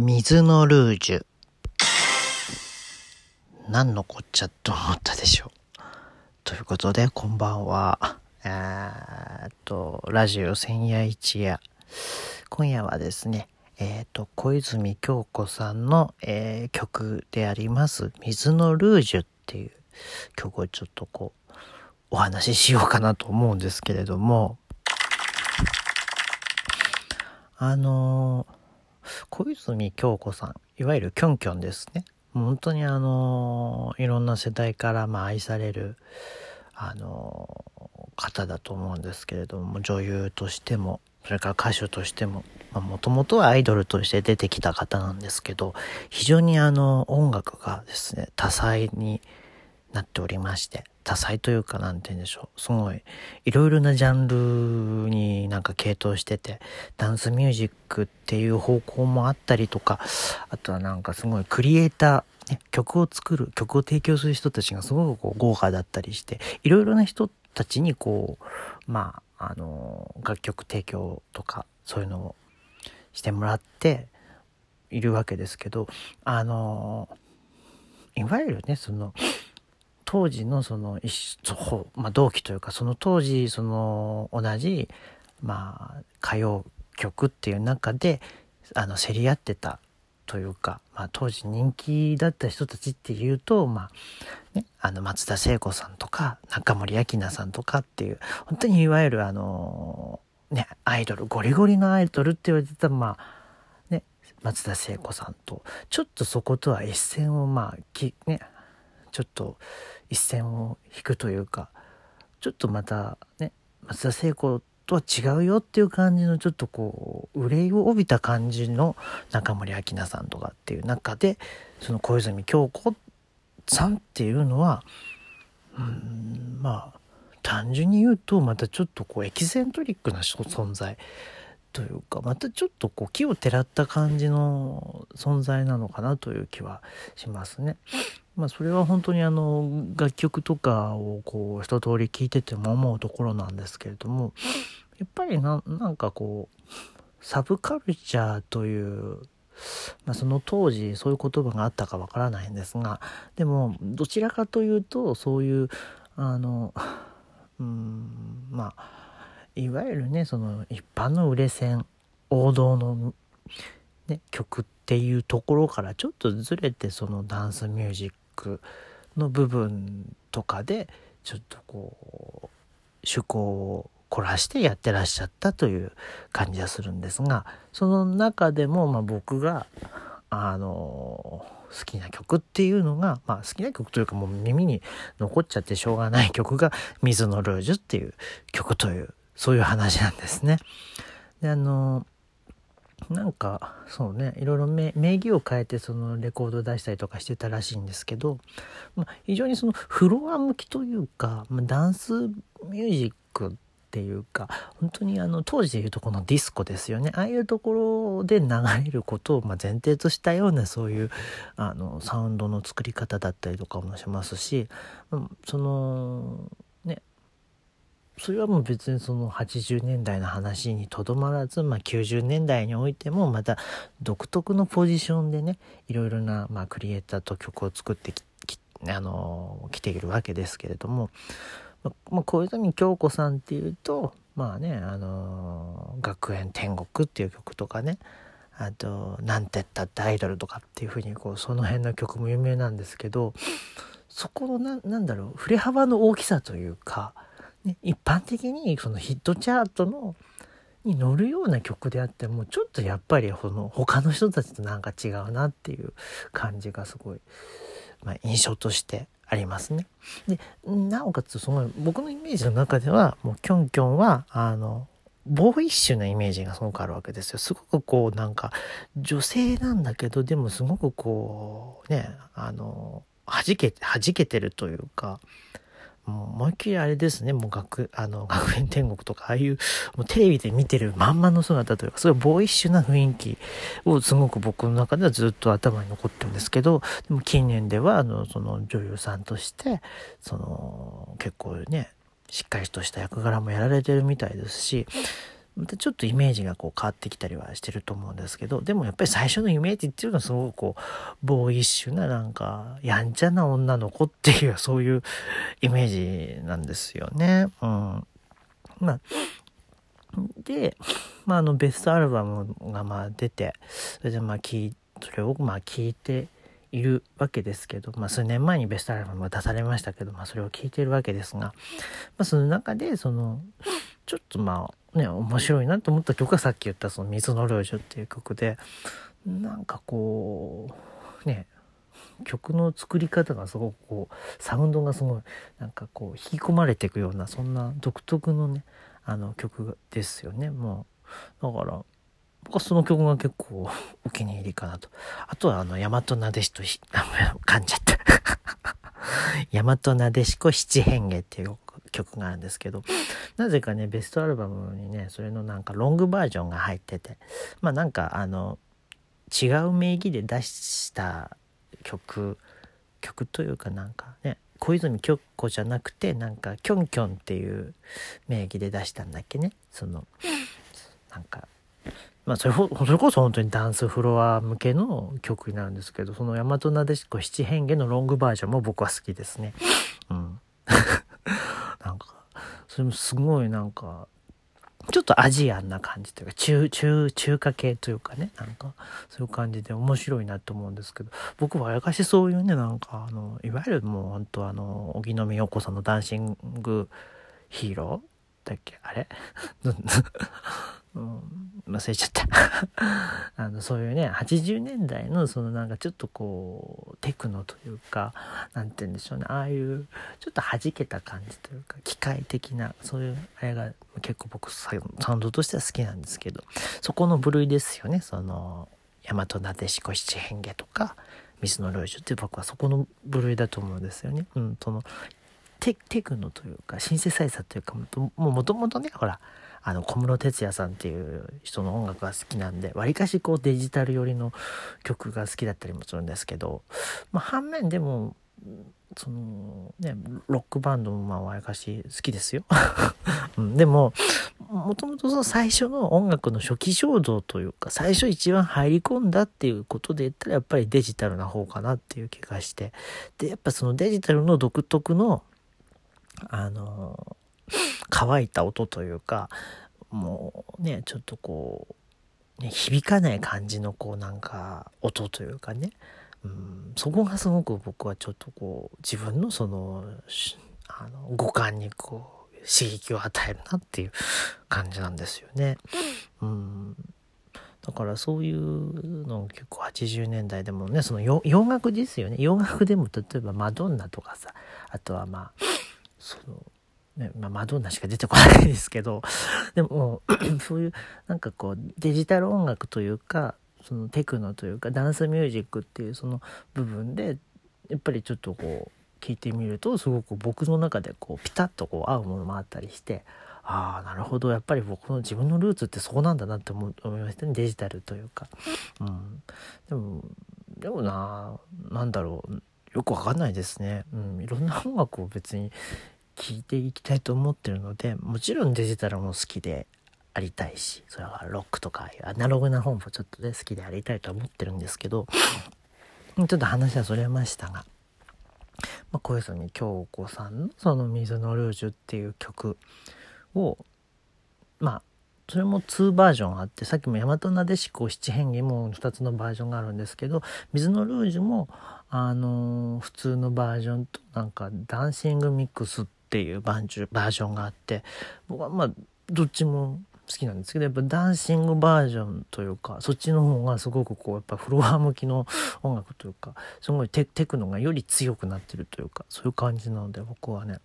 水のルージュ。何のこっちゃと思ったでしょう。ということで、こんばんは。えっと、ラジオ千夜一夜。今夜はですね、えーっと、小泉京子さんの、えー曲であります、水のルージュっていう曲をちょっとこう、お話ししようかなと思うんですけれども、あのー小泉京子さん、いわゆるキョンキョンですね。本当にあのいろんな世代からまあ愛される、あの方だと思うんですけれども、女優としても、それから歌手としても、もともとはアイドルとして出てきた方なんですけど、非常にあの、音楽がですね、多彩になっておりまして、多彩というかなんて言うんでしょう。すごい、いろいろなジャンルになんか系統してて、ダンスミュージックっていう方向もあったりとか、あとはなんかすごいクリエイター、曲を作る、曲を提供する人たちがすごくこう豪華だったりして、いろいろな人たちにこう、まあ、あの、楽曲提供とか、そういうのをしてもらっているわけですけど、あの、いわゆるね、その、当時のその一、まあ、同期というかその当時その同じまあ歌謡曲っていう中であの競り合ってたというか、まあ、当時人気だった人たちっていうと、まあね、あの松田聖子さんとか中森明菜さんとかっていう本当にいわゆるあのねアイドルゴリゴリのアイドルって言われてたまあね松田聖子さんとちょっとそことは一線をまあきねちょっと一線を引くというかちょっとまたね松田聖子とは違うよっていう感じのちょっとこう憂いを帯びた感じの中森明菜さんとかっていう中でその小泉京子さんっていうのはうんまあ単純に言うとまたちょっとこうエキセントリックな存在というかまたちょっとこう木をてらった感じの存在なのかなという気はしますね。まあそれは本当にあの楽曲とかをこう一通り聴いてても思うところなんですけれどもやっぱりななんかこうサブカルチャーという、まあ、その当時そういう言葉があったかわからないんですがでもどちらかというとそういうあのうんまあいわゆるねその一般の売れ線王道の、ね、曲っていうところからちょっとずれてそのダンスミュージックの部分とかでちょっとこう趣向を凝らしてやってらっしゃったという感じがするんですがその中でもま僕があの好きな曲っていうのが、まあ、好きな曲というかもう耳に残っちゃってしょうがない曲が「水のルージュ」っていう曲というそういう話なんですね。であのなんかそうねいろいろ名義を変えてそのレコードを出したりとかしてたらしいんですけど、まあ、非常にそのフロア向きというか、まあ、ダンスミュージックっていうか本当にあの当時でいうとこのディスコですよね。ああいうところで流れることをまあ前提としたようなそういうあのサウンドの作り方だったりとかもしますしうんそのそれはもう別にその80年代の話にとどまらず、まあ、90年代においてもまた独特のポジションでねいろいろな、まあ、クリエイターと曲を作ってきあの来ているわけですけれども、まあ、小泉京子さんっていうとまあね「あの学園天国」っていう曲とかねあと「なんてったってアイドル」とかっていうふうにこうその辺の曲も有名なんですけどそこのななんだろう振れ幅の大きさというか。ね、一般的にそのヒットチャートのに乗るような曲であってもちょっとやっぱりその他の人たちとなんか違うなっていう感じがすごい、まあ、印象としてありますね。でなおかつその僕のイメージの中ではもうキョンキョンはあのボーイッシュなイメージがすごくあるわけですよ。すごくこうなんか女性なんだけどでもすごくこうねあの弾け弾けてるというか。思いっきりあれですね、もう学、あの、学園天国とか、ああいう、もうテレビで見てるまんまの姿というか、そういうボーイッシュな雰囲気をすごく僕の中ではずっと頭に残ってるんですけど、でも近年では、あの、その女優さんとして、その、結構ね、しっかりとした役柄もやられてるみたいですし、またちょっとイメージがこう変わってきたりはしてると思うんですけど、でもやっぱり最初のイメージっていうのはすごくこう、ボーイッシュななんか、やんちゃな女の子っていう、そういうイメージなんですよね。うん。まあ、で、まあ、あの、ベストアルバムがまあ出て、それでまあ聞、それをまあ聞いているわけですけど、まあ、数年前にベストアルバムが出されましたけど、まあ、それを聞いているわけですが、まあ、その中で、その、ちょっとまあ、ね、面白いなと思った曲がさっき言ったその水の領主っていう曲で、なんかこう、ね、曲の作り方がすごくこう、サウンドがすごい、なんかこう、引き込まれていくような、そんな独特のね、あの曲ですよね。もう、だから、僕はその曲が結構 お気に入りかなと。あとはあの、大和なでしと、噛んじゃった。大和なでしこ七変化っていう曲があるんですけど、なぜかね、ベストアルバムにね、それのなんかロングバージョンが入ってて、まあなんかあの、違う名義で出した曲、曲というかなんかね、小泉京子じゃなくて、なんか、キョンキョンっていう名義で出したんだっけね。その、なんか、まあそれそれこそ本当にダンスフロア向けの曲になるんですけど、その大和なでしこ七変化のロングバージョンも僕は好きですね。それもすごいなんか、ちょっとアジアンな感じというか、中、中、中華系というかね、なんか、そういう感じで面白いなと思うんですけど、僕はやかしそういうね、なんか、あの、いわゆるもう本当あの、荻野目洋子さんのダンシングヒーローだっけあれ？うん、忘れちゃった。あの、そういうね、80年代のそのなんかちょっとこう、テクノというか、なんて言うんでしょうね、ああいうちょっと弾けた感じというか、機械的な、そういうあれが結構僕サウンドとしては好きなんですけど、そこの部類ですよね、その、大和なでしこ七変化とか、水の領主って僕はそこの部類だと思うんですよね。うん、そのテテクノというかシンセサイザーというかももともとねほらあの小室哲哉さんっていう人の音楽が好きなんでわりかしこうデジタル寄りの曲が好きだったりもするんですけど、まあ、反面でもそのねロックバンドもまあわりかし好きですよ、うん、でももともとその最初の音楽の初期衝動というか最初一番入り込んだっていうことで言ったらやっぱりデジタルな方かなっていう気がしてでやっぱそのデジタルの独特のあの 乾いた音というかもうねちょっとこう、ね、響かない感じのこうなんか音というかね、うん、そこがすごく僕はちょっとこう自分のそのあの五感にこう刺激を与えるなっていう感じなんですよね。うん、だからそういうの結構80年代でもねその洋楽ですよね。洋楽でも例えばマドンナとかさあとはまあそのね、まあ、マドンナしか出てこないですけど、でも、そういう、なんかこう、デジタル音楽というか、そのテクノというか、ダンスミュージックっていうその部分で、やっぱりちょっとこう、聞いてみると、すごく僕の中でこう、ピタッとこう、合うものもあったりして、ああ、なるほど。やっぱり僕の自分のルーツってそうなんだなって思いましたね。デジタルというか。うん。でも、でもな、なんだろう。よくわかんないですね。うん。いろんな音楽を別に聞いていきたいと思ってるのでもちろんデジタルも好きでありたいしそれはロックとかアナログな本もちょっとね好きでありたいと思ってるんですけど ちょっと話はそれましたが、まあ、小泉京子さんのその「水のルージュ」っていう曲をまあそれも2バージョンあってさっきも大和なでしこ七変化も2つのバージョンがあるんですけど水のルージュもあのー、普通のバージョンとなんかダンシングミックスってっていうバージョンがあって僕はまあどっちも好きなんですけどやっぱダンシングバージョンというかそっちの方がすごくこうやっぱフロア向きの音楽というかすごいテクノがより強くなってるというかそういう感じなので僕はね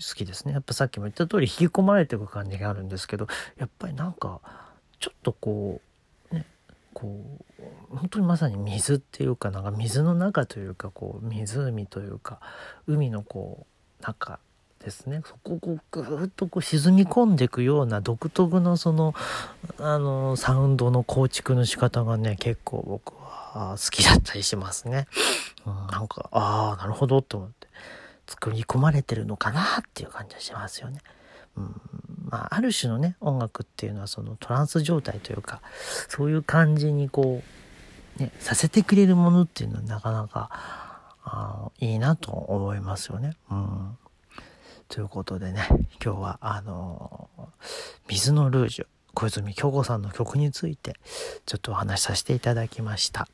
好きですね。やっぱさっきも言った通り引き込まれていく感じがあるんですけどやっぱりなんかちょっとこうねこう本当にまさに水っていうかなんか水の中というかこう湖というか海のこう中ですねそこをこうぐーっとこう沈み込んでいくような独特のそのあのサウンドの構築の仕方がね結構僕は好きだったりしますね。うん、なんかああなるほどと思って作り込まれてるのかなっていう感じがしますよね。うんまあ、ある種のね音楽っていうのはそのトランス状態というかそういう感じにこう、ね、させてくれるものっていうのはなかなかあのいいなと思いますよね。うんということでね今日はあの水のルージュ小泉京子さんの曲についてちょっとお話しさせていただきました。